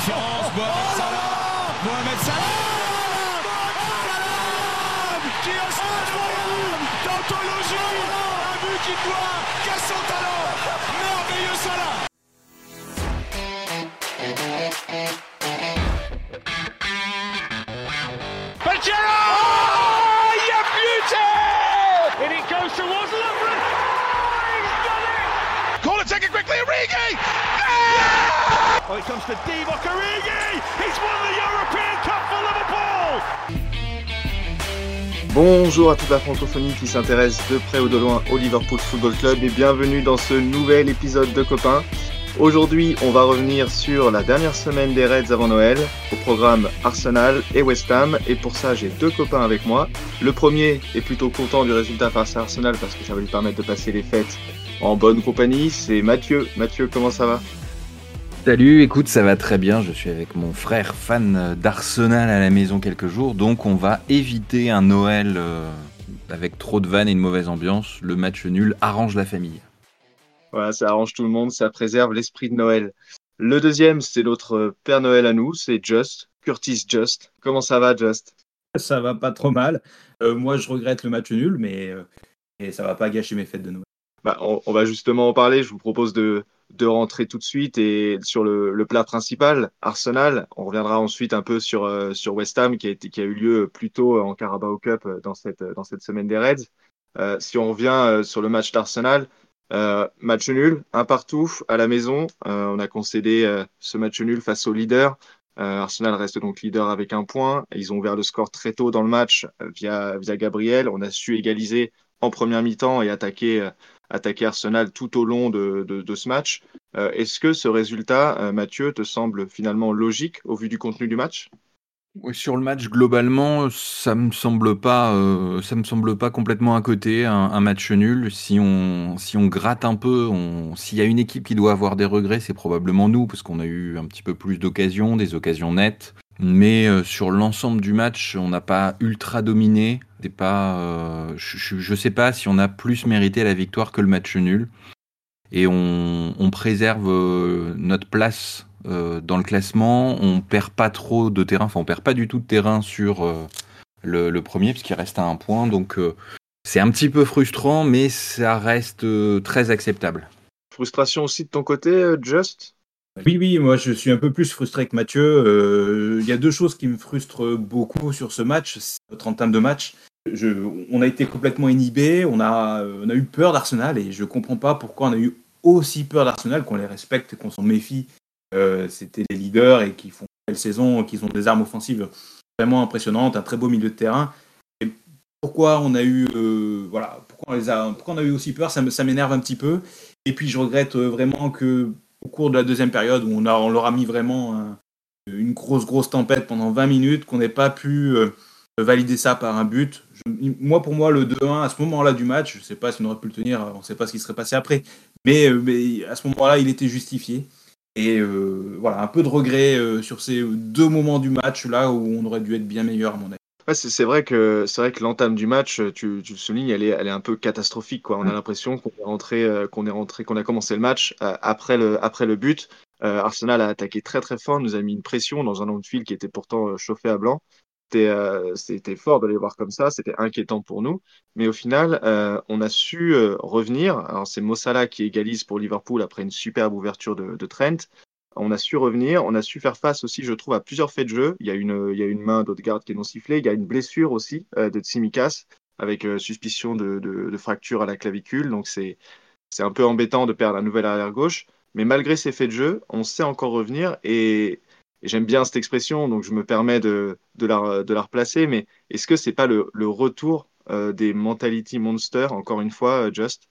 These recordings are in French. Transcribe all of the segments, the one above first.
différence. Mohamed Salah Mohamed Salah qui a incroyable d'anthologie Un but qui doit qu'à son talent Merveilleux Salah Pajero Oh, il y a beauty And it goes towards Lovren Oh, he's done it Call it, take it quickly, Origi Oh, Bonjour à toute la francophonie qui s'intéresse de près ou de loin au Liverpool Football Club et bienvenue dans ce nouvel épisode de Copains. Aujourd'hui, on va revenir sur la dernière semaine des Reds avant Noël, au programme Arsenal et West Ham, et pour ça j'ai deux copains avec moi. Le premier est plutôt content du résultat face à Arsenal parce que ça va lui permettre de passer les fêtes en bonne compagnie, c'est Mathieu. Mathieu, comment ça va? Salut, écoute, ça va très bien. Je suis avec mon frère fan d'Arsenal à la maison quelques jours, donc on va éviter un Noël euh, avec trop de vannes et une mauvaise ambiance. Le match nul arrange la famille. Voilà, ça arrange tout le monde, ça préserve l'esprit de Noël. Le deuxième, c'est notre Père Noël à nous, c'est Just, Curtis Just. Comment ça va, Just? Ça va pas trop mal. Euh, moi, je regrette le match nul, mais euh, et ça va pas gâcher mes fêtes de Noël. bah, on, on va justement en parler. Je vous propose de, de rentrer tout de suite et sur le, le plat principal, Arsenal. On reviendra ensuite un peu sur, euh, sur West Ham qui a, été, qui a eu lieu plus tôt en Carabao Cup euh, dans cette, dans cette semaine des Reds. Euh, si on revient euh, sur le match d'Arsenal, euh, match nul, un partout à la maison. Euh, on a concédé euh, ce match nul face au leader. Euh, Arsenal reste donc leader avec un point. Ils ont ouvert le score très tôt dans le match euh, via, via Gabriel. On a su égaliser en première mi-temps et attaquer, attaquer Arsenal tout au long de, ce match. Euh, Est-ce que ce résultat, euh, Mathieu, te semble finalement logique au vu du contenu du match? Sur le match, globalement, ça me semble pas, euh, ça me semble pas complètement à côté, un, un match nul. Si on, si on gratte un peu, s'il y a une équipe qui doit avoir des regrets, c'est probablement nous, parce qu'on a eu un petit peu plus d'occasions, des occasions nettes. Mais euh, sur l'ensemble du match, on n'a pas ultra dominé. Pas, euh, je, je sais pas si on a plus mérité la victoire que le match nul. Et on, préserve euh, notre place dans le classement. On perd pas trop de terrain, enfin on perd pas du tout de terrain sur le, le premier puisqu'il reste à un point. Donc c'est un petit peu frustrant, mais ça reste très acceptable. Frustration aussi de ton côté, Just? Oui, oui, moi je suis un peu plus frustré que Mathieu. Euh, Il y a deux choses qui me frustrent beaucoup sur ce match, notre entame de match. On a été complètement inhibé, on a, eu peur d'Arsenal et je comprends pas pourquoi on a eu aussi peur d'Arsenal, qu'on les respecte, qu'on s'en méfie. Euh, C'était les leaders et qui font une belle saison, qui ont des armes offensives vraiment impressionnantes, un très beau milieu de terrain. Et pourquoi on a eu, euh, voilà, pourquoi on, a, eu aussi peur, ça m'énerve un petit peu. Et puis je regrette vraiment que au cours de la deuxième période où on, leur a mis vraiment un- une grosse grosse tempête pendant 20 minutes, qu'on n'ait pas pu euh, valider ça par un but. Moi pour moi le 2-1 à ce moment-là du match, je ne sais pas si on aurait pu le tenir, on ne sait pas ce qui serait passé après, mais, euh, à ce moment-là il était justifié. Et euh, voilà, un peu de regret euh, sur ces deux moments du match là où on aurait dû être bien meilleur à mon avis. Ouais, c'est c'est vrai que c'est vrai que l'entame du match, euh, tu, tu le soulignes, elle est, elle est un peu catastrophique. Quoi. On a l'impression qu'on est rentré, euh, qu'on est rentré, qu'on a commencé le match euh, après le après le but. Euh, Arsenal a attaqué très très fort, nous a mis une pression dans un outfield qui était pourtant chauffé à blanc. C'était c'était fort de les voir comme ça, c'était inquiétant pour nous. Mais au final, on a su revenir. Alors c'est Mossala qui égalise pour Liverpool après une superbe ouverture de, de Trent. On a su revenir, on a su faire face aussi, je trouve, à plusieurs faits de jeu. Il y a une, il y a une main d'Odegaard qui est non sifflée, il y a une blessure aussi euh, de Tsimikas avec euh, suspicion de, fracture à la clavicule. Donc c'est c'est un peu embêtant de perdre un nouvel arrière gauche. Mais malgré ces faits de jeu, on sait encore revenir et, j'aime bien cette expression, donc je me permets de, de, la, de la replacer. Mais est-ce que c'est pas le, retour euh, des mentality monsters, encore une fois, Just?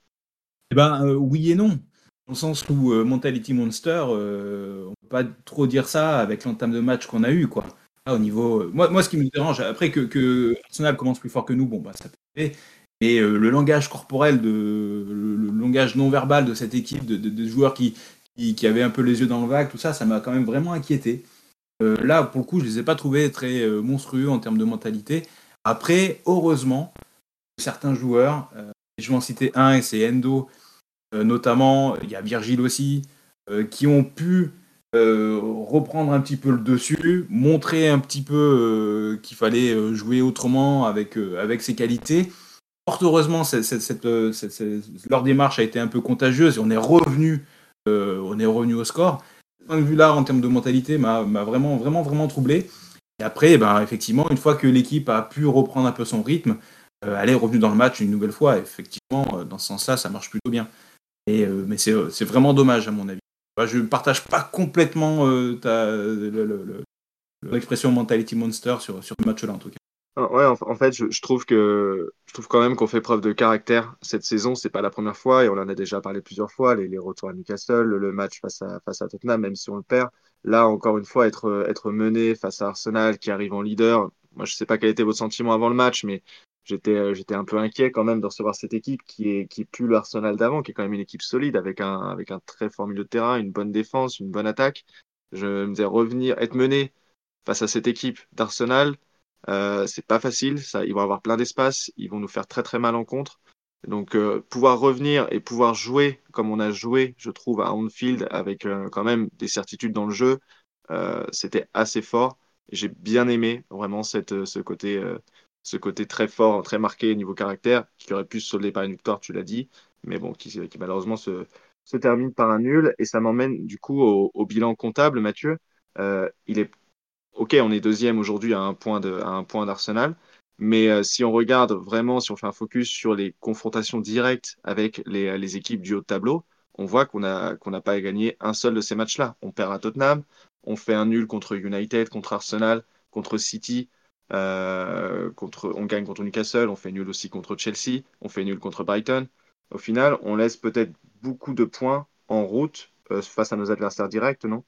Eh ben oui et non. Dans sens où euh, Mentality Monster, euh, on peut pas trop dire ça avec l'entame de match qu'on a eu quoi. Au niveau, euh, moi, moi, ce qui me dérange, après que, que Arsenal commence plus fort que nous, bon bah ça peut. Mais euh, le langage corporel, de, le, langage non verbal de cette équipe, de, joueurs qui, qui, qui, avaient un peu les yeux dans le vague, tout ça, ça m'a quand même vraiment inquiété. Là, pour le coup, je les ai pas trouvés très monstrueux en termes de mentalité. Après, heureusement, certains joueurs, je vais en citer un, et c'est Endo, notamment, il y a Virgile aussi, euh, qui ont pu reprendre un petit peu le dessus, montrer un petit peu qu'il fallait jouer autrement avec, avec ses qualités. Fort heureusement, leur démarche a été un peu contagieuse et on est revenu, on est revenu au score. Ce point de vue-là, en termes de mentalité, m'a vraiment, vraiment, vraiment troublé. Et après, ben, effectivement, une fois que l'équipe a pu reprendre un peu son rythme, euh, elle est revenue dans le match une nouvelle fois. Effectivement, euh, dans ce sens-là, ça marche plutôt bien. Euh, mais c'est vraiment dommage, à mon avis. je ne partage pas complètement l'expression mentality monster sur, sur ce match-là, en tout cas. Ah, ouais, en, fait, je, trouve que je trouve quand même qu'on fait preuve de caractère cette saison. C'est pas la première fois et on en a déjà parlé plusieurs fois. Les, les retours à Newcastle, le match face à, face à Tottenham, même si on le perd. Là, encore une fois, être, être mené face à Arsenal qui arrive en leader. Moi, je sais pas quel était votre sentiment avant le match, mais j'étais euh, j'étais un peu inquiet quand même de recevoir cette équipe qui est qui est plus l'Arsenal d'avant, qui est quand même une équipe solide avec un avec un très fort milieu de terrain, une bonne défense, une bonne attaque. Je me disais revenir, être mené face à cette équipe d'Arsenal, euh, c'est pas facile. Ça, ils vont avoir plein d'espace, ils vont nous faire très très mal en contre. Donc euh, pouvoir revenir et pouvoir jouer comme on a joué, je trouve à Anfield avec euh, quand même des certitudes dans le jeu, c'était assez fort. J'ai bien aimé vraiment cette, ce côté ce côté très fort, très marqué niveau caractère, qui aurait pu se solder par une victoire, tu l'as dit, mais bon, qui, malheureusement se, termine par un nul. Et ça m'emmène du coup au, bilan comptable, Mathieu. Euh, il est ok, on est deuxième aujourd'hui à un point d'Arsenal, mais euh, si on regarde vraiment, si on fait un focus sur les confrontations directes avec les, équipes du haut de tableau, on voit qu'on a qu'on n'a pas gagné un seul de ces matchs-là. On perd à Tottenham, on fait un nul contre United, contre Arsenal, contre City. Euh, contre, on gagne contre Newcastle, on fait nul aussi contre Chelsea, on fait nul contre Brighton. Au final, on laisse peut-être beaucoup de points en route euh, face à nos adversaires directs, non?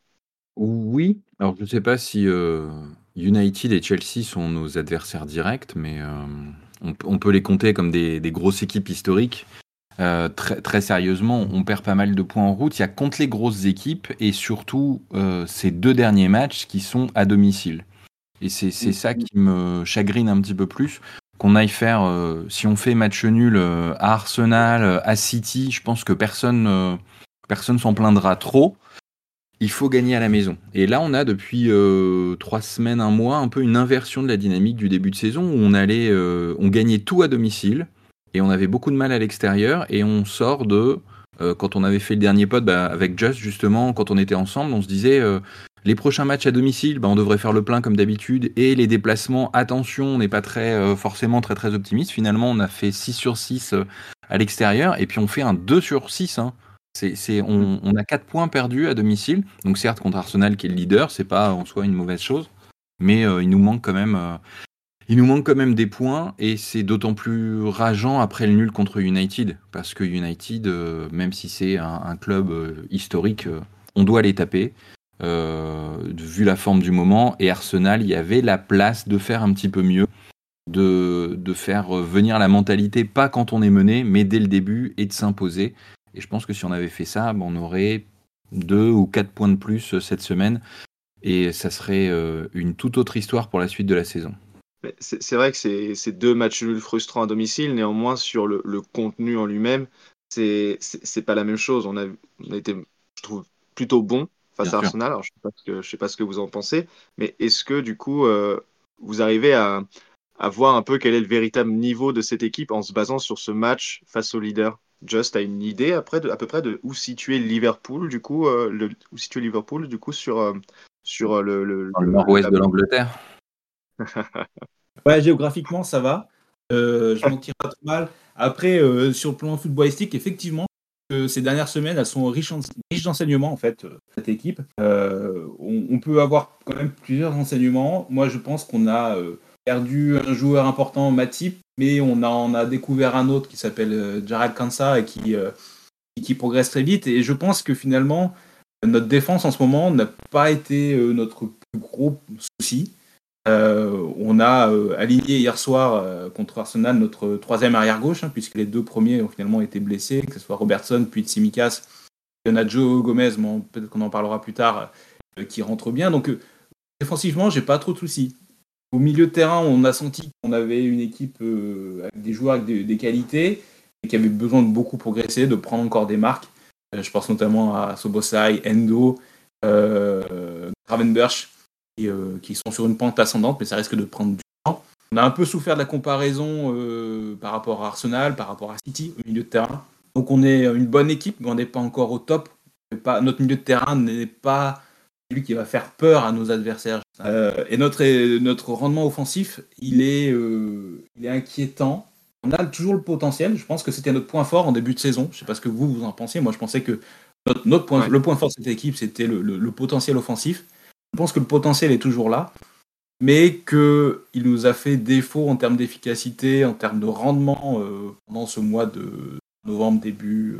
Oui. Alors, je ne sais pas si euh, United et Chelsea sont nos adversaires directs, mais on, peut les compter comme des, grosses équipes historiques. très, très, sérieusement, on perd pas mal de points en route. Il y a contre les grosses équipes et surtout ces deux derniers matchs qui sont à domicile. Et c'est mmh. ça qui me chagrine un petit peu plus. Qu'on aille faire, euh, si on fait match nul euh, à Arsenal, euh, à City, je pense que personne personne s'en plaindra trop. Il faut gagner à la maison. Et là, on a depuis trois semaines, un mois, un peu une inversion de la dynamique du début de saison où on allait, on gagnait tout à domicile et on avait beaucoup de mal à l'extérieur et on sort de quand on avait fait le dernier pod bah, avec Just justement, quand on était ensemble, on se disait les prochains matchs à domicile, bah, on devrait faire le plein comme d'habitude. Et les déplacements, attention, on n'est pas très euh, forcément très très optimiste. Finalement, on a fait 6 sur 6 euh, à l'extérieur et puis on fait un 2 sur 6. Hein. C'est, on, on, a 4 points perdus à domicile. Donc certes, contre Arsenal qui est le leader, c'est pas en soi une mauvaise chose. Mais euh, il nous manque quand même... il nous manque quand même des points et c'est d'autant plus rageant après le nul contre United parce que United, même si c'est un, un club historique, on doit les taper. Euh, vu la forme du moment. Et Arsenal, il y avait la place de faire un petit peu mieux, de, de faire venir la mentalité, pas quand on est mené, mais dès le début, et de s'imposer. Et je pense que si on avait fait ça, ben, on aurait deux ou quatre points de plus euh, cette semaine. Et ça serait euh, une toute autre histoire pour la suite de la saison. C'est vrai que c'est deux matchs nuls frustrants à domicile. Néanmoins, sur le, le contenu en lui-même, c'est pas la même chose. On a, on a été, je trouve, plutôt bon face à Arsenal. Alors, je ne sais, pas ce que vous en pensez, mais est-ce que du coup, euh, vous arrivez à, à, voir un peu quel est le véritable niveau de cette équipe en se basant sur ce match face au leader? Just a une idée après de, à peu près de où situer Liverpool du coup, euh, le, où situer Liverpool du coup sur euh, sur le, le, le nord-ouest de l'Angleterre. ouais, géographiquement ça va. je m'en tire pas trop mal. Après, sur le plan footballistique, effectivement, ces dernières semaines, elles sont riches, d'enseignements, en fait, euh, cette équipe. Euh, on, peut avoir quand même plusieurs enseignements. Moi, je pense qu'on a euh, perdu un joueur important, Matip, mais on a, a découvert un autre qui s'appelle Jared Kansa et qui, qui progresse très vite. Et je pense que finalement, notre défense en ce moment n'a pas été notre plus gros souci. Euh, on a euh, aligné hier soir euh, contre Arsenal notre troisième arrière-gauche, hein, puisque les deux premiers ont finalement été blessés, que ce soit Robertson puis Tsimikas. Il a Joe Gomez, peut-être qu'on en parlera plus tard, qui rentre bien. Donc défensivement, j'ai pas trop de soucis. Au milieu de terrain, on a senti qu'on avait une équipe avec des joueurs avec des, qualités et qui avait besoin de beaucoup progresser, de prendre encore des marques. je pense notamment à Sobosai, Endo, Gravenberch, qui, qui, sont sur une pente ascendante, mais ça risque de prendre du temps. On a un peu souffert de la comparaison par rapport à Arsenal, par rapport à City au milieu de terrain. Donc on est une bonne équipe, mais on n'est pas encore au top. Pas, notre milieu de terrain n'est pas lui qui va faire peur à nos adversaires. Euh, et notre, notre rendement offensif, il est, euh, il est inquiétant. On a toujours le potentiel. Je pense que c'était notre point fort en début de saison. Je ne sais pas ce que vous, vous en pensez. Moi, je pensais que notre, notre point, le point fort de cette équipe, c'était le, le, potentiel offensif. Je pense que le potentiel est toujours là, mais qu'il nous a fait défaut en termes d'efficacité, en termes de rendement euh, pendant ce mois de novembre, début,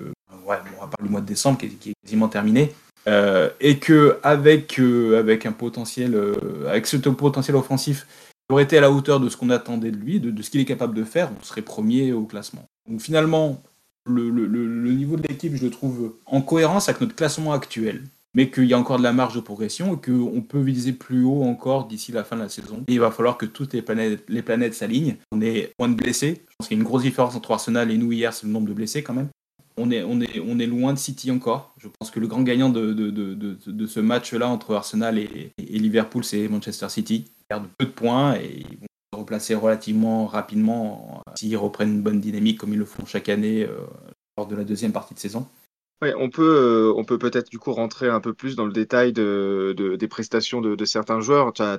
ouais, on va parler du mois de décembre qui est quasiment terminé. Euh, et que avec, euh, avec un potentiel, euh, avec ce potentiel offensif, il aurait été à la hauteur de ce qu'on attendait de lui, de, ce qu'il est capable de faire, on serait premier au classement. Donc finalement, le, le, le niveau de l'équipe, je le trouve en cohérence avec notre classement actuel, mais qu'il y a encore de la marge de progression et qu'on peut viser plus haut encore d'ici la fin de la saison. Il va falloir que toutes les planètes, s'alignent. On est point de blessés. Je pense qu'il y a une grosse différence entre Arsenal et nous hier, c'est le nombre de blessés quand même on est, loin de City encore. Je pense que le grand gagnant de, ce match-là entre Arsenal et, Liverpool, c'est Manchester City. Ils perdent peu de points et ils vont se replacer relativement rapidement s'ils reprennent une bonne dynamique comme ils le font chaque année euh, lors de la deuxième partie de saison on peut, euh, peut peut-être du coup rentrer un peu plus dans le détail de, des prestations de, certains joueurs. Tu as,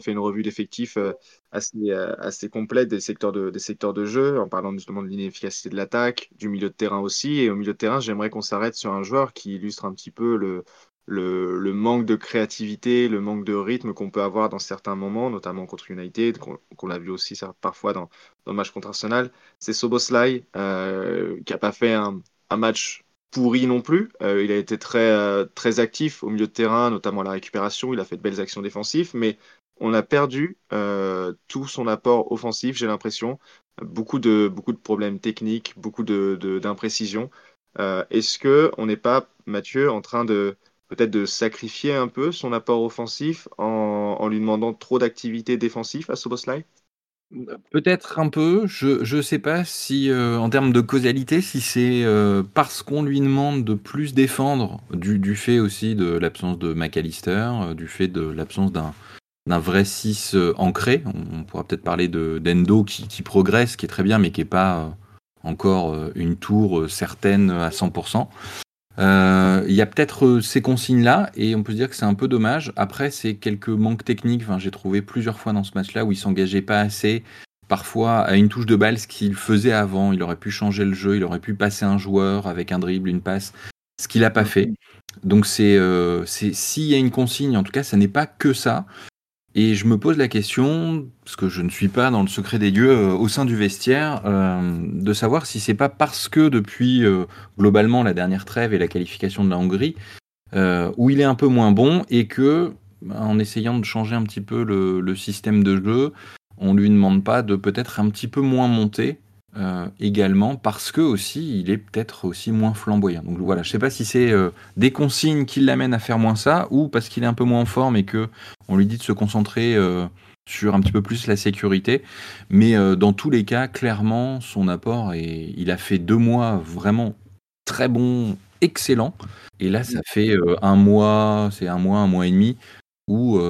fait une revue d'effectifs euh, assez, euh, assez complète des secteurs, de, des secteurs de jeu, en parlant justement de l'inefficacité de l'attaque, du milieu de terrain aussi. Et au milieu de terrain, j'aimerais qu'on s'arrête sur un joueur qui illustre un petit peu le, le, manque de créativité, le manque de rythme qu'on peut avoir dans certains moments, notamment contre United, qu'on a vu aussi parfois dans, dans, le match contre Arsenal. C'est Soboslai, qui n'a pas fait un, un match pourri non plus. Euh, il a été très, euh, très actif au milieu de terrain, notamment à la récupération. Il a fait de belles actions défensives, mais on a perdu euh, tout son apport offensif, j'ai l'impression. Beaucoup de, beaucoup de problèmes techniques, beaucoup d'imprécisions. De, Est-ce que on n'est pas, Mathieu, en train de peut-être de sacrifier un peu son apport offensif en, en lui demandant trop d'activité défensive à Soboslai? Peut-être un peu, je ne sais pas si euh, en termes de causalité, si c'est euh, parce qu'on lui demande de plus défendre, du, du fait aussi de l'absence de McAllister, euh, du fait de l'absence d'un d'un vrai 6 ancré. On, pourra peut-être parler de d'Endo qui, qui, progresse, qui est très bien, mais qui n'est pas encore une tour certaine à 100%. Euh, il y a peut-être euh, ces consignes-là, et on peut se dire que c'est un peu dommage. Après, c'est quelques manques techniques. Enfin, j'ai trouvé plusieurs fois dans ce match-là où il s'engageait pas assez. Parfois, à une touche de balle, ce qu'il faisait avant, il aurait pu changer le jeu, il aurait pu passer un joueur avec un dribble, une passe, ce qu'il n'a pas fait. Donc, c'est euh, s'il y a une consigne, en tout cas, ça n'est pas que ça. Et je me pose la question, parce que je ne suis pas dans le secret des lieux euh, au sein du vestiaire, euh, de savoir si c'est pas parce que depuis euh, globalement la dernière trêve et la qualification de la Hongrie, où il est un peu moins bon et que, en essayant de changer un petit peu le, système de jeu, on lui demande pas de peut-être un petit peu moins monter euh, également parce que aussi il est peut-être aussi moins flamboyant. Donc voilà, je sais pas si c'est euh, des consignes qui l'amènent à faire moins ça ou parce qu'il est un peu moins en forme et que on lui dit de se concentrer euh, sur un petit peu plus la sécurité. Mais dans tous les cas, clairement, son apport et il a fait deux mois vraiment très bon, excellent. Et là, ça fait un mois, c'est un mois, un mois et demi où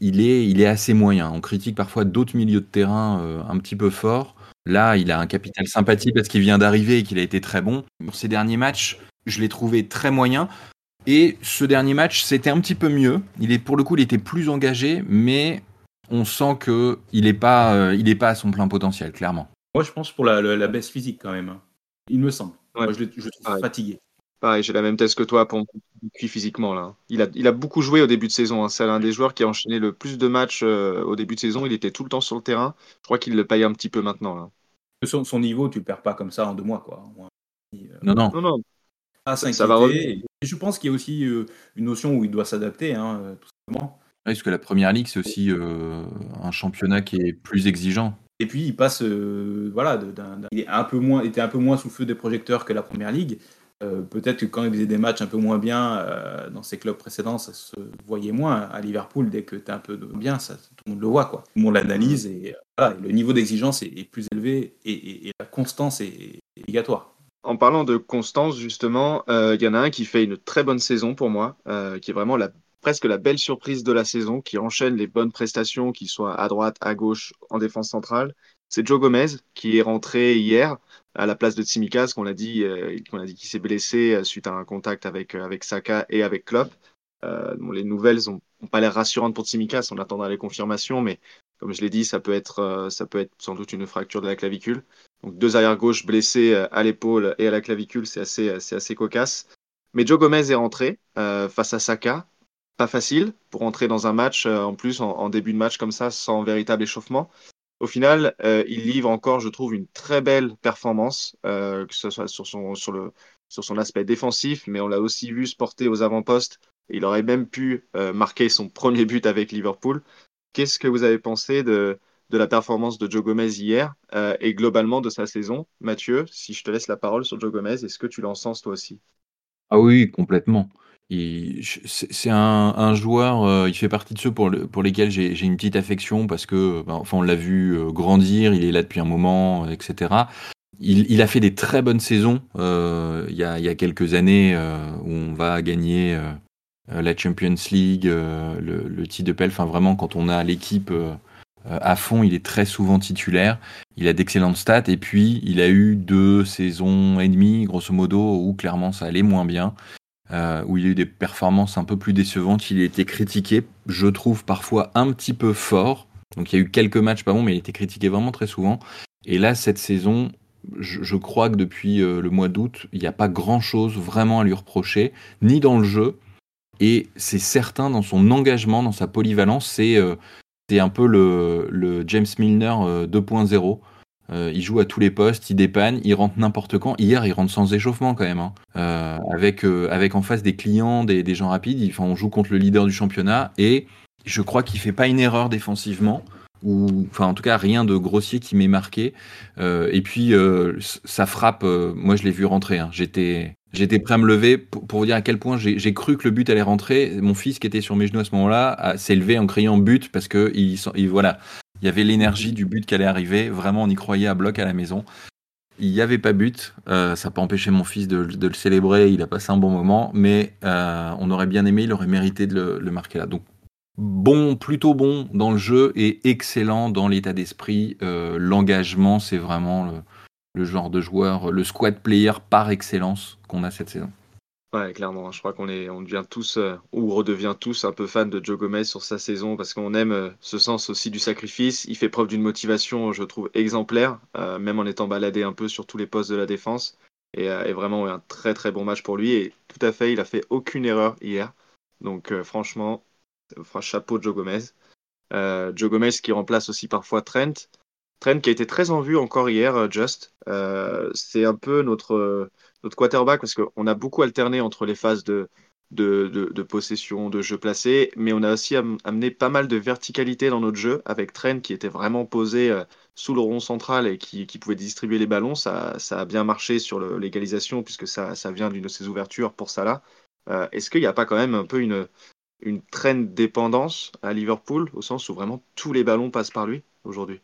il est il est assez moyen. On critique parfois d'autres milieux de terrain un petit peu forts. Là, il a un capital sympathie parce qu'il vient d'arriver et qu'il a été très bon. Pour ces derniers matchs, je l'ai trouvé très moyen. Et ce dernier match, c'était un petit peu mieux. Il est pour le coup, il était plus engagé, mais on sent que il n'est pas, euh, il est pas à son plein potentiel, clairement. Moi, je pense pour la, baisse physique quand même. Hein. Il me semble. Moi, je, je, trouve fatigué. Pareil, j'ai la même thèse que toi pour puis physiquement là. Il a, il a beaucoup joué au début de saison. Hein. C'est l'un des joueurs qui a enchaîné le plus de matchs euh, au début de saison. Il était tout le temps sur le terrain. Je crois qu'il le paye un petit peu maintenant. Là. Son, son, niveau, tu le perds pas comme ça en deux mois quoi. Euh, non non. non, non. ça, va je pense qu'il y a aussi euh, une notion où il doit s'adapter, hein, tout simplement. parce que la première ligue, c'est aussi un championnat qui est plus exigeant. Et puis il passe, voilà, il est un peu moins, était un peu moins sous le feu des projecteurs que la première ligue. Euh, peut-être que quand il faisait des matchs un peu moins bien euh, dans ses clubs précédents, ça se voyait moins. À Liverpool, dès que tu es un peu bien, tout le monde le voit. Quoi. Tout le monde l'analyse et, le niveau d'exigence est, plus élevé et, la constance est, obligatoire. en parlant de constance, justement, il y en a un qui fait une très bonne saison pour moi, qui est vraiment presque la belle surprise de la saison, qui enchaîne les bonnes prestations, qu'il soit à droite, à gauche, en défense centrale. C'est Joe Gomez qui est rentré hier à la place de Tsimikas, qu'on a dit, qu'on a dit qu'il s'est blessé suite à un contact avec, avec Saka et avec Klopp. les nouvelles n'ont pas l'air rassurantes pour Tsimikas, on attendra les confirmations, mais comme je l'ai dit, ça peut, être, ça peut être sans doute une fracture de la clavicule. Donc deux arrières gauche blessés à l'épaule et à la clavicule, c'est assez, assez cocasse. Mais Joe Gomez est rentré face à Saka. Pas facile pour entrer dans un match, en plus en, début de match comme ça, sans véritable échauffement. Au final, il livre encore, je trouve, une très belle performance, que ce soit sur son, aspect défensif, mais on l'a aussi vu se porter aux avant-postes. Il aurait même pu marquer son premier but avec Liverpool. Qu'est-ce que vous avez pensé de, de la performance de Joe Gomez hier euh, et globalement de sa saison? Mathieu, si je te laisse la parole sur Joe Gomez, est-ce que tu l'encenses toi aussi? Ah oui, complètement. C'est un, joueur, euh, il fait partie de ceux pour, pour lesquels j'ai une petite affection parce que, ben, enfin, on l'a vu euh, grandir, il est là depuis un moment, etc. Il, a fait des très bonnes saisons il, y a, quelques années où on va gagner la Champions League, le, le titre de PEL. Enfin, vraiment, quand on a l'équipe euh, à fond, il est très souvent titulaire. Il a d'excellentes stats et puis il a eu deux saisons et demie, grosso modo, où clairement ça allait moins bien, euh, où il a eu des performances un peu plus décevantes. Il a été critiqué, je trouve parfois un petit peu fort. Donc il y a eu quelques matchs pas bons, mais il a été critiqué vraiment très souvent. Et là, cette saison, je, crois que depuis euh, le mois d'août, il n'y a pas grand-chose vraiment à lui reprocher, ni dans le jeu. Et c'est certain dans son engagement, dans sa polyvalence, c'est c'est un peu le, James Milner 2.0. Euh, euh, il joue à tous les postes, il dépanne, il rentre n'importe quand. Hier, il rentre sans échauffement quand même, hein. euh, avec, avec en face des clients, des, gens rapides. Enfin, on joue contre le leader du championnat et je crois qu'il fait pas une erreur défensivement ou enfin en tout cas rien de grossier qui m'ait marqué. et puis ça frappe, moi je l'ai vu rentrer. Hein. J'étais J'étais prêt à me lever pour, vous dire à quel point j'ai cru que le but allait rentrer. Mon fils, qui était sur mes genoux à ce moment-là, s'est levé en criant but parce que il, voilà, il y avait l'énergie du but qui allait arriver. Vraiment, on y croyait à bloc à la maison. Il n'y avait pas but. Euh, ça n'a pas empêché mon fils de, le célébrer. Il a passé un bon moment, mais euh, on aurait bien aimé. Il aurait mérité de le, marquer là. Donc bon, plutôt bon dans le jeu et excellent dans l'état d'esprit. Euh, l'engagement, c'est vraiment le, le genre de joueur, le squad player par excellence qu'on a cette saison. Ouais, clairement. Je crois qu'on est, on devient tous euh, ou redevient tous un peu fan de Joe Gomez sur sa saison parce qu'on aime euh, ce sens aussi du sacrifice. Il fait preuve d'une motivation, je trouve, exemplaire, euh, même en étant baladé un peu sur tous les postes de la défense. Et, vraiment un très très bon match pour lui. Et tout à fait, il a fait aucune erreur hier. Donc franchement, chapeau Joe Gomez. Joe Gomez qui remplace aussi parfois Trent. Trent qui a été très en vue encore hier, Just. C'est un peu notre, notre quarterback parce qu'on a beaucoup alterné entre les phases de, possession, de jeu placé, mais on a aussi amené pas mal de verticalité dans notre jeu avec Trent qui était vraiment posé euh, sous le rond central et qui, pouvait distribuer les ballons. Ça, ça a bien marché sur l'égalisation puisque ça, vient d'une de ses ouvertures pour ça là. Est-ce qu'il n'y a pas quand même un peu une, une trend dépendance à Liverpool au sens où vraiment tous les ballons passent par lui aujourd'hui?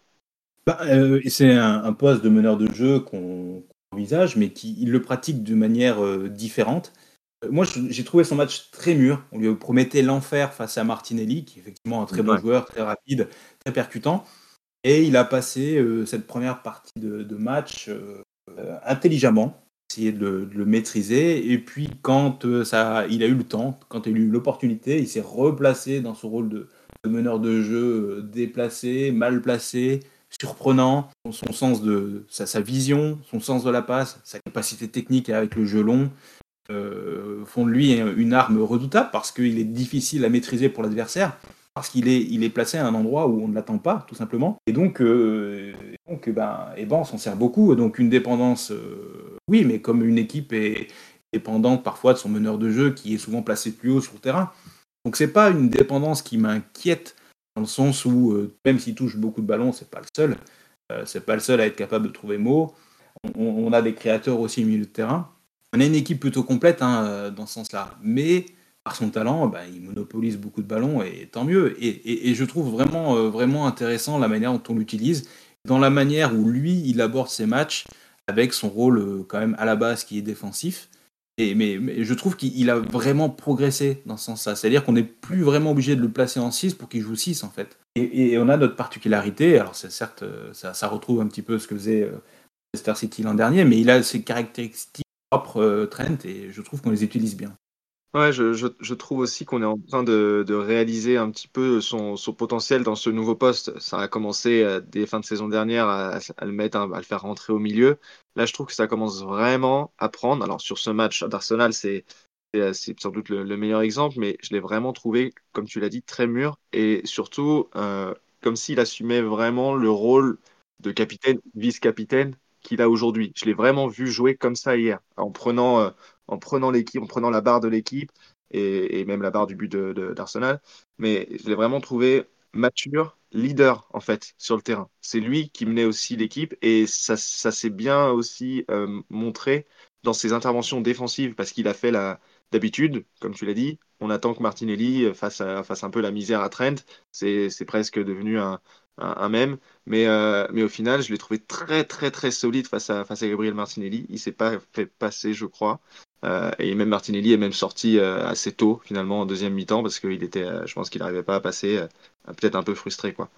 Bah, euh, c'est un, poste de meneur de jeu qu'on envisage, mais qui il le pratique de manière euh, différente. Euh, moi, j'ai trouvé son match très mûr. On lui promettait l'enfer face à Martinelli, qui est effectivement un très bon joueur, très rapide, très percutant. Et il a passé cette première partie de, match intelligemment, essayé de le, maîtriser. Et puis, quand ça, il a eu le temps, quand il a eu l'opportunité, il s'est replacé dans son rôle de meneur de jeu déplacé, mal placé, surprenant, son sens de sa, vision, son sens de la passe, sa capacité technique avec le jeu long euh, font de lui une arme redoutable parce qu'il est difficile à maîtriser pour l'adversaire parce qu'il est, il est placé à un endroit où on ne l'attend pas, tout simplement. Et donc, euh, donc ben, et ben, on s'en sert beaucoup. Donc, une dépendance, euh, oui, mais comme une équipe est dépendante parfois de son meneur de jeu qui est souvent placé plus haut sur le terrain. Donc, c'est pas une dépendance qui m'inquiète dans le sens où, euh, même s'il touche beaucoup de ballons, c'est pas le seul. Euh, c'est pas le seul à être capable de trouver mots. On, a des créateurs aussi au milieu de terrain. On a une équipe plutôt complète hein, euh, dans ce sens-là. Mais par son talent, bah, il monopolise beaucoup de ballons et tant mieux. Et, je trouve vraiment, vraiment intéressant la manière dont on l'utilise, dans la manière où lui, il aborde ses matchs avec son rôle quand même à la base qui est défensif. Et, mais, je trouve qu'il a vraiment progressé dans ce sens-là. C'est-à-dire qu'on n'est plus vraiment obligé de le placer en 6 pour qu'il joue 6 en fait. Et, on a notre particularité, alors c'est certes, ça, ça, retrouve un petit peu ce que faisait Leicester City l'an dernier, mais il a ses caractéristiques propres Trent et je trouve qu'on les utilise bien. Ouais, je, je, trouve aussi qu'on est en train de, de, réaliser un petit peu son, son, potentiel dans ce nouveau poste. Ça a commencé euh, dès fin de saison dernière à, le mettre, à le faire rentrer au milieu. Là, je trouve que ça commence vraiment à prendre. Alors sur ce match d'Arsenal, c'est c'est sans doute le, le, meilleur exemple, mais je l'ai vraiment trouvé, comme tu l'as dit, très mûr et surtout euh, comme s'il assumait vraiment le rôle de capitaine, vice-capitaine qu'il a aujourd'hui. Je l'ai vraiment vu jouer comme ça hier, en prenant euh, en prenant l'équipe, en prenant la barre de l'équipe et, même la barre du but d'Arsenal. Mais je l'ai vraiment trouvé mature, leader en fait sur le terrain. C'est lui qui menait aussi l'équipe et ça, s'est bien aussi euh, montré dans ses interventions défensives parce qu'il a fait la d'habitude, comme tu l'as dit, on attend que Martinelli fasse, fasse un peu la misère à Trent. C'est presque devenu un, un, même. Mais, euh, mais au final, je l'ai trouvé très, très, très solide face à, face à Gabriel Martinelli. Il s'est pas fait passer, je crois. Euh, et même Martinelli est même sorti euh, assez tôt finalement en deuxième mi-temps parce qu'il était, je pense qu'il n'arrivait pas à passer, peut-être un peu frustré quoi.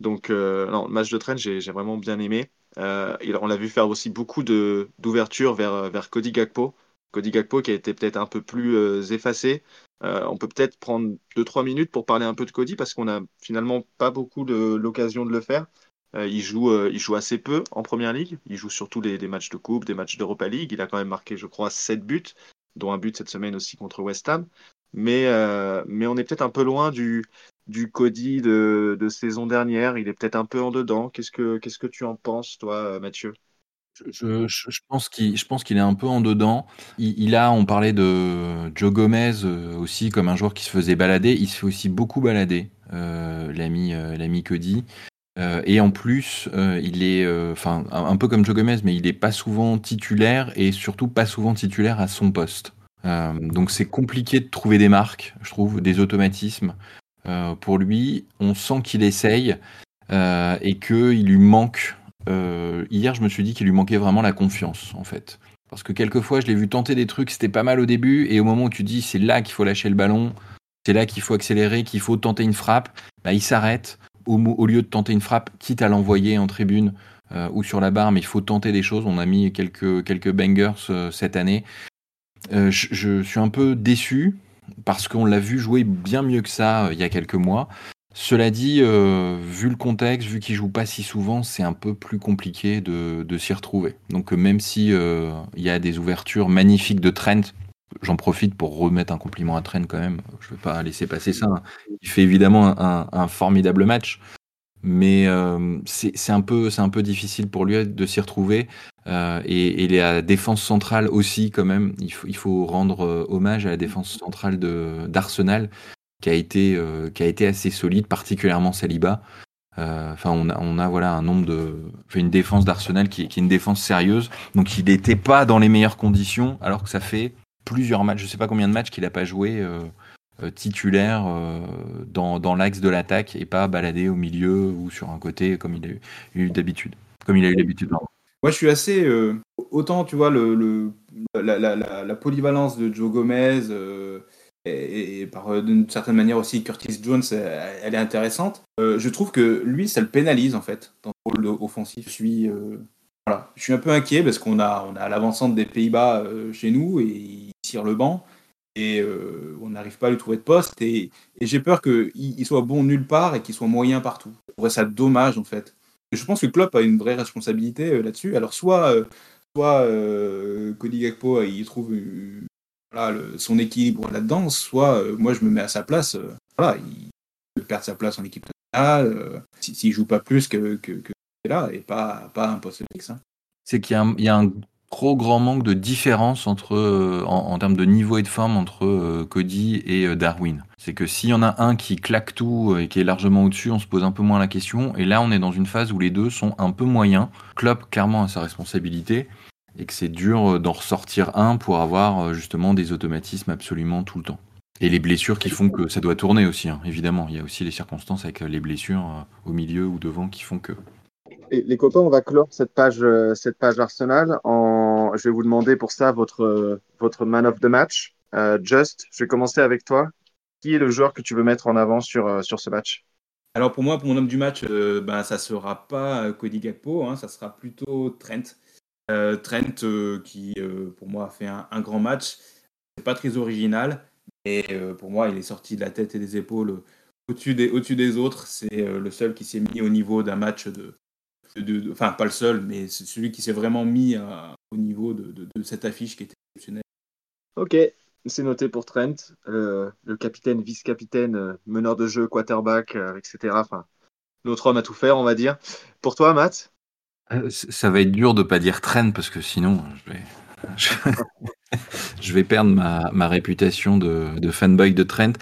Donc non, le match de train j'ai vraiment bien aimé. on l'a vu faire aussi beaucoup d'ouverture vers vers Cody Gakpo. Cody Gakpo qui a été peut-être un peu plus effacé. on peut peut-être prendre 2-3 minutes pour parler un peu de Cody parce qu'on n'a finalement pas beaucoup l'occasion de le faire. Euh, il, joue, euh, il joue assez peu en première ligue. Il joue surtout des, des matchs de coupe, des matchs d'Europa League. Il a quand même marqué, je crois, 7 buts, dont un but cette semaine aussi contre West Ham. Mais, euh, mais on est peut-être un peu loin du, du Cody de, saison dernière. Il est peut-être un peu en dedans. Qu'est-ce que, qu'est-ce que tu en penses, toi, Mathieu? Je, pense qu'il, est un peu en dedans. Il, a, on parlait de Joe Gomez aussi comme un joueur qui se faisait balader. Il se fait aussi beaucoup balader, euh, l'ami, euh, l'ami Cody. Euh, et en plus, euh, il est, euh, enfin, un, peu comme Joe Gomez, mais il est pas souvent titulaire et surtout pas souvent titulaire à son poste. donc c'est compliqué de trouver des marques, je trouve, des automatismes. pour lui, on sent qu'il essaye et qu'il lui manque. Hier, je me suis dit qu'il lui manquait vraiment la confiance, en fait. Parce que quelquefois, je l'ai vu tenter des trucs, c'était pas mal au début, et au moment où tu dis c'est là qu'il faut lâcher le ballon, c'est là qu'il faut accélérer, qu'il faut tenter une frappe, bah, il s'arrête au, lieu de tenter une frappe, quitte à l'envoyer en tribune euh, ou sur la barre, mais il faut tenter des choses. On a mis quelques, quelques bangers euh, cette année. Euh, je, suis un peu déçu parce qu'on l'a vu jouer bien mieux que ça il y a quelques mois. Cela dit, vu le contexte, vu qu'il joue pas si souvent, c'est un peu plus compliqué de, s'y retrouver. Donc même si il y a des ouvertures magnifiques de Trent, J'en profite pour remettre un compliment à Trent quand même. Je ne vais pas laisser passer ça. Hein. Il fait évidemment un, formidable match, mais euh, c'est un, peu, un peu difficile pour lui de s'y retrouver. Euh, et, la défense centrale aussi, quand même. Il faut, il faut rendre euh, hommage à la défense centrale d'Arsenal, qui, a été, qui a été assez solide, particulièrement Saliba. Enfin, on a, on a voilà un nombre de, une défense d'Arsenal qui, est une défense sérieuse. Donc, il n'était pas dans les meilleures conditions, alors que ça fait plusieurs matchs, je sais pas combien de matchs qu'il n'a pas joué euh, euh, titulaire euh, dans, dans l'axe de l'attaque et pas baladé au milieu ou sur un côté comme il a eu, d'habitude. Comme il a eu d'habitude. Moi, je suis assez. autant, tu vois, le, la, polyvalence de Joe Gomez et, par d'une certaine manière aussi Curtis Jones, elle, est intéressante. je trouve que lui, ça le pénalise en fait dans le rôle offensif. Je suis voilà. Je suis un peu inquiet parce qu'on a, on a l'avancante des Pays-Bas euh, chez nous et il tire le banc et euh, on n'arrive pas à lui trouver de poste et, et j'ai peur qu'il il soit bon nulle part et qu'il soit moyen partout. Je trouverais ça dommage en fait. je pense que Klopp a une vraie responsabilité euh, là-dessus. Alors soit, soit Cody Gakpo il trouve son équilibre là-dedans, soit moi je me mets à sa place. voilà, il peut perdre sa place en équipe nationale s'il ne joue pas plus que, que, que là et pas, pas un poste fixe. Hein. C'est qu'il y, a un gros grand manque de différence entre, euh, en, termes de niveau et de forme entre euh, Cody et euh, Darwin. C'est que s'il y en a un qui claque tout et qui est largement au-dessus, on se pose un peu moins la question. Et là, on est dans une phase où les deux sont un peu moyens. Klopp, clairement, a sa responsabilité et que c'est dur d'en ressortir un pour avoir justement des automatismes absolument tout le temps. Et les blessures qui font que ça doit tourner aussi, hein, évidemment. Il y a aussi les circonstances avec les blessures au milieu ou devant qui font que. les, copains, on va clore cette page, cette page Arsenal. En... Je vais vous demander pour ça votre, votre man of the match. Just, je vais commencer avec toi. Qui est le joueur que tu veux mettre en avant sur, sur ce match? Alors pour moi, pour mon homme du match, ben, ça ne sera pas Cody Gakpo, hein, ça sera plutôt Trent. Trent qui, pour moi, a fait un, grand match. C'est pas très original, et pour moi, il est sorti de la tête et des épaules au-dessus des, au des autres. C'est euh, le seul qui s'est mis au niveau d'un match de, Enfin, pas le seul, mais c'est celui qui s'est vraiment mis au niveau de, cette affiche qui était exceptionnelle. Ok, c'est noté pour Trent, le capitaine, vice-capitaine, euh, meneur de jeu, quarterback, euh, etc. Enfin, notre homme à tout faire, on va dire. Pour toi, Matt? Ça va être dur de pas dire Trent parce que sinon, je vais. je vais perdre ma, réputation de, fanboy de Trent.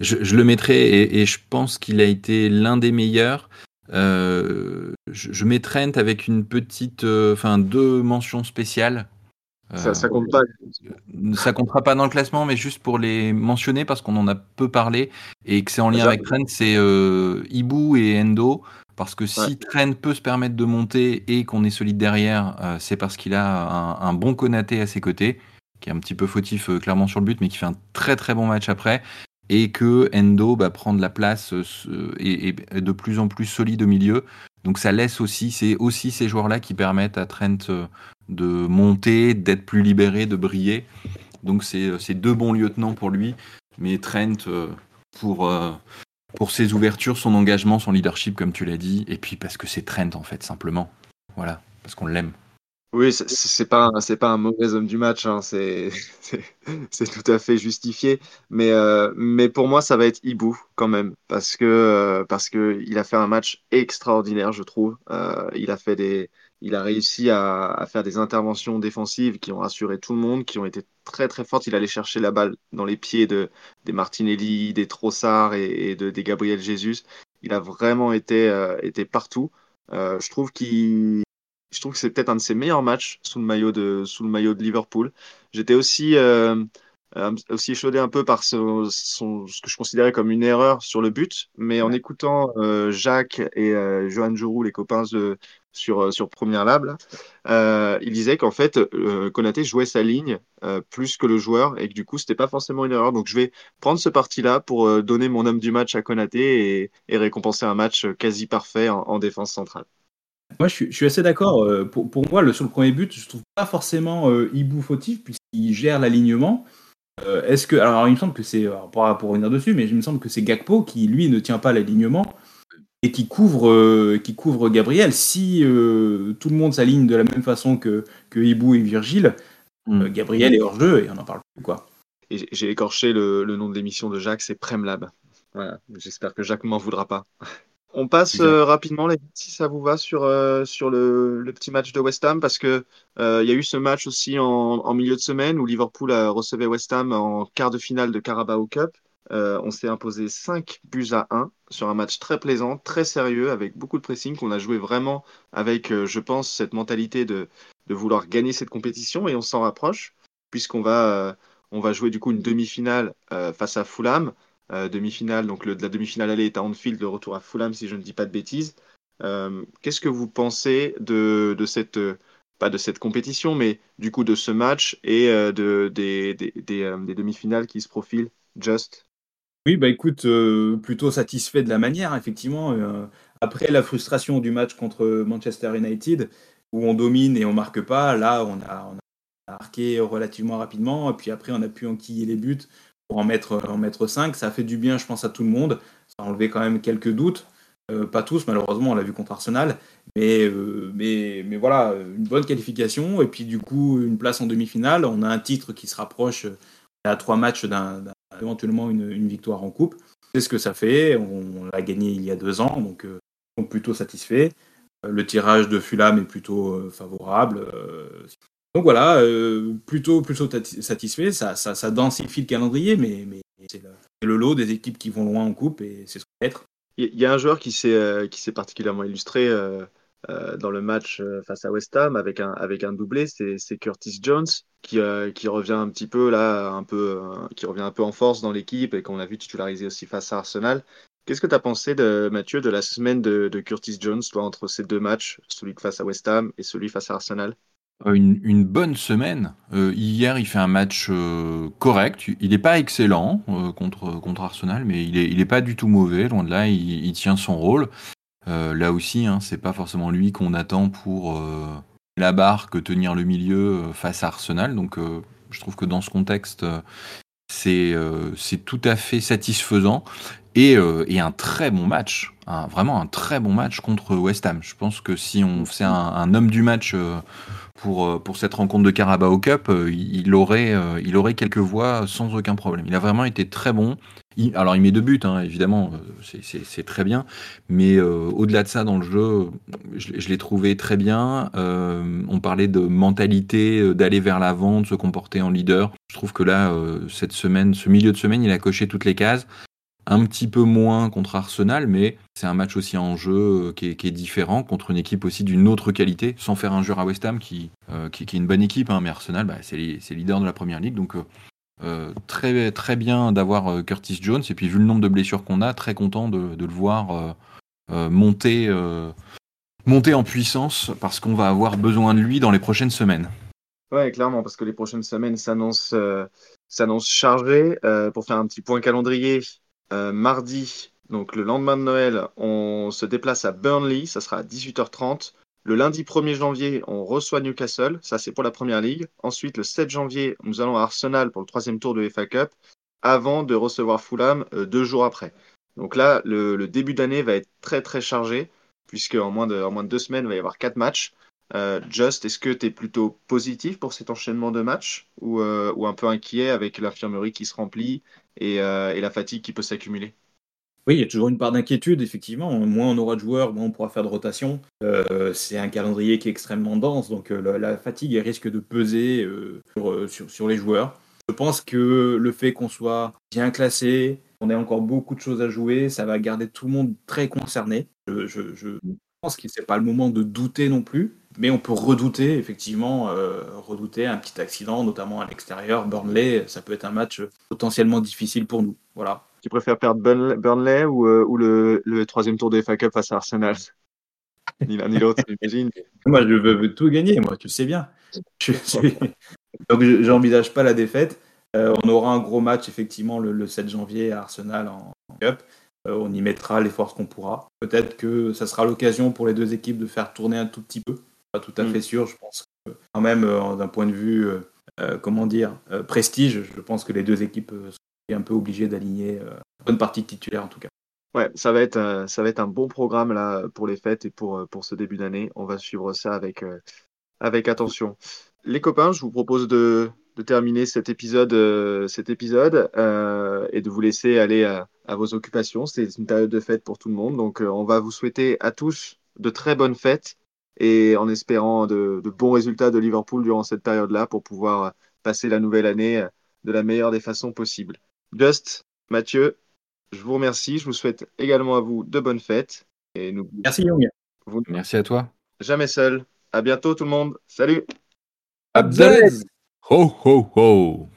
Je, le mettrai et, je pense qu'il a été l'un des meilleurs. Euh, je, mets Trent avec une petite, euh, enfin deux mentions spéciales. ça, ça compte pas. Euh, ça comptera pas dans le classement, mais juste pour les mentionner parce qu'on en a peu parlé et que c'est en lien avec Trent, c'est Ibu et Endo. Parce que si Trent peut se permettre de monter et qu'on est solide derrière, c'est parce qu'il a un, un, bon Konaté à ses côtés qui est un petit peu fautif euh, clairement sur le but, mais qui fait un très très bon match après. Et que Endo bah, prend de la place euh, et est de plus en plus solide au milieu. Donc ça laisse aussi, c'est aussi ces joueurs-là qui permettent à Trent euh, de monter, d'être plus libéré, de briller. Donc c'est deux bons lieutenants pour lui. Mais Trent, pour, pour ses ouvertures, son engagement, son leadership, comme tu l'as dit, et puis parce que c'est Trent en fait, simplement. Voilà, parce qu'on l'aime. Oui, c'est pas c'est pas un mauvais homme du match, hein, c'est tout à fait justifié. Mais euh, mais pour moi, ça va être Ibu quand même parce que euh, parce que il a fait un match extraordinaire, je trouve. Euh, il a fait des il a réussi à, à faire des interventions défensives qui ont rassuré tout le monde, qui ont été très très fortes. Il allait chercher la balle dans les pieds de des Martinelli, des Trossard et, et de des Gabriel Jesus. Il a vraiment été été partout. je trouve qu'il je trouve que c'est peut-être un de ses meilleurs matchs sous le maillot de, sous le maillot de Liverpool. J'étais aussi, euh, euh aussi chaudé un peu par ce, son, ce que je considérais comme une erreur sur le but, mais en écoutant euh, Jacques et euh, Johan Jourou, les copains de, sur, euh, sur Première Lab, euh, il disait qu'en fait, Konaté jouait sa ligne plus que le joueur et que du coup, c'était pas forcément une erreur. Donc, je vais prendre ce parti-là pour donner mon homme du match à Konaté et, récompenser un match quasi parfait en, en défense centrale. Moi, je suis, assez d'accord. Euh, pour, pour, moi, le, sur le premier but, je trouve pas forcément euh, Ibu fautif, puisqu'il gère l'alignement. Euh, est-ce que. Alors, il me semble que c'est. Pour, pour revenir dessus, mais il me semble que c'est Gakpo qui, lui, ne tient pas l'alignement et qui couvre, qui couvre Gabriel. Si tout le monde s'aligne de la même façon que, que Ibu et Virgile, hmm. Gabriel est hors jeu et on n'en parle plus. Quoi. Et j'ai écorché le, le, nom de l'émission de Jacques, c'est Premlab. Voilà. J'espère que Jacques m'en voudra pas. On passe euh, rapidement, si ça vous va, sur, euh, sur le, le, petit match de West Ham, parce que euh, il y a eu ce match aussi en, en, milieu de semaine où Liverpool a recevait West Ham en quart de finale de Carabao Cup. On s'est imposé 5 buts à 1 sur un match très plaisant, très sérieux, avec beaucoup de pressing, qu'on a joué vraiment avec, je pense, cette mentalité de, vouloir gagner cette compétition, et on s'en rapproche, puisqu'on va, on va jouer du coup une demi-finale face à Fulham. Euh, demi-finale. Donc la demi-finale allée est à Anfield, le retour à Fulham, si je ne dis pas de bêtises. Euh, qu'est-ce que vous pensez de, de, cette, pas de cette compétition, mais du coup de ce match et euh, de, des, des, des, des demi-finales qui se profilent Just? Oui, bah écoute, plutôt satisfait de la manière, effectivement. après la frustration du match contre Manchester United, où on domine et on marque pas, là on a, on marqué relativement rapidement, et puis après on a pu enquiller les buts pour en mettre, en mettre 5. Ça a fait du bien, je pense, à tout le monde. Ça a enlevé quand même quelques doutes. Euh, pas tous, malheureusement, on l'a vu contre Arsenal. Mais, euh, mais, mais voilà, une bonne qualification. Et puis, du coup, une place en demi-finale. On a un titre qui se rapproche à trois matchs d'un, éventuellement une, victoire en coupe. C'est ce que ça fait. On, l'a gagné il y a deux ans, donc, euh, donc plutôt satisfait. Le tirage de Fulham est plutôt favorable. Donc voilà, euh, plutôt, plutôt satisfait. Ça, ça, ça, densifie le calendrier, mais, mais c'est le, lot des équipes qui vont loin en coupe et c'est ce qu'on être. Il y a un joueur qui s'est euh, particulièrement illustré euh, euh, dans le match euh, face à West Ham avec un, avec un doublé, c'est Curtis Jones qui, qui revient un petit peu là, un peu, qui revient un peu en force dans l'équipe et qu'on a vu titulariser aussi face à Arsenal. Qu'est-ce que tu as pensé, de, Mathieu, de la semaine de, Curtis Jones, toi, entre ces deux matchs, celui face à West Ham et celui face à Arsenal? Euh, une, bonne semaine. Euh, hier, il fait un match euh, correct. Il n'est pas excellent contre, contre Arsenal, mais il n'est il est pas du tout mauvais. Loin de là, il, tient son rôle. Là aussi, hein, c'est pas forcément lui qu'on attend pour la barque, tenir le milieu face à Arsenal. Donc, je trouve que dans ce contexte, c'est tout à fait satisfaisant. Et, et, un très bon match, vraiment un très bon match contre West Ham. Je pense que si on faisait un, homme du match pour, euh, pour cette rencontre de Carabao Cup, euh, il aurait, euh, il aurait quelques voix sans aucun problème. Il a vraiment été très bon. Alors il met deux buts, hein, évidemment, c'est très bien. Mais au-delà de ça, dans le jeu, je, l'ai trouvé très bien. on parlait de mentalité, d'aller vers l'avant, de se comporter en leader. Je trouve que là, cette semaine, ce milieu de semaine, il a coché toutes les cases un petit peu moins contre Arsenal, mais c'est un match aussi en jeu euh, qui est, différent contre une équipe aussi d'une autre qualité, sans faire jeu à West Ham qui, euh, qui, est une bonne équipe, hein, mais Arsenal, bah, c'est leader de la première ligue, donc euh, très, très bien d'avoir Curtis Jones, et puis vu le nombre de blessures qu'on a, très content de, le voir monter, monter en puissance, parce qu'on va avoir besoin de lui dans les prochaines semaines. Ouais, clairement, parce que les prochaines semaines s'annoncent chargées. pour faire un petit point calendrier, euh, mardi, donc le lendemain de Noël, on se déplace à Burnley, ça sera à 18h30. Le lundi 1er janvier, on reçoit Newcastle, ça c'est pour la première ligue. Ensuite, le 7 janvier, nous allons à Arsenal pour le troisième tour de FA Cup, avant de recevoir Fulham euh, deux jours après. Donc là, le, début d'année va être très très chargé, puisque en moins de, deux semaines, il va y avoir quatre matchs. Euh, Just, est-ce que tu es plutôt positif pour cet enchaînement de matchs ou, ou un peu inquiet avec l'infirmerie qui se remplit euh, et, la fatigue qui peut s'accumuler? Oui, il y a toujours une part d'inquiétude, effectivement. Moins on aura de joueurs, moins on pourra faire de rotation. Euh, c'est un calendrier qui est extrêmement dense, donc euh, la, fatigue risque de peser sur, sur, les joueurs. Je pense que le fait qu'on soit bien classé, qu'on ait encore beaucoup de choses à jouer, ça va garder tout le monde très concerné. Je pense que ce n'est pas le moment de douter non plus. Mais on peut redouter, effectivement, euh, redouter un petit accident, notamment à l'extérieur. Burnley, ça peut être un match potentiellement difficile pour nous. Voilà. Tu préfères perdre Burnley ou, euh, ou le, le, troisième tour des FA Cup face à Arsenal? Ni l'un ni l'autre, j'imagine. Moi, je veux, tout gagner, moi, tu le sais bien. Donc, je n'envisage pas la défaite. Euh, on aura un gros match, effectivement, le, 7 janvier à Arsenal en, en Cup. On y mettra les forces qu'on pourra. Peut-être que ça sera l'occasion pour les deux équipes de faire tourner un tout petit peu pas tout à mm. fait sûr. Je pense que quand même, euh, d'un point de vue, euh, euh, comment dire, prestige, je pense que les deux équipes sont un peu obligées d'aligner une bonne partie de titulaires en tout cas. Ouais, ça va être ça va être un bon programme là pour les fêtes et pour pour ce début d'année. On va suivre ça avec avec attention. Les copains, je vous propose de, de terminer cet épisode cet épisode et de vous laisser aller à, à vos occupations. C'est une période de fête pour tout le monde, donc on va vous souhaiter à tous de très bonnes fêtes et en espérant de, bons résultats de Liverpool durant cette période-là pour pouvoir passer la nouvelle année de la meilleure des façons possibles. Just, Mathieu, je vous remercie. Je vous souhaite également à vous de bonnes fêtes. Et nous... Merci Young. Merci à toi. Jamais seul. À bientôt tout le monde. Salut. Abdel. Ho ho ho.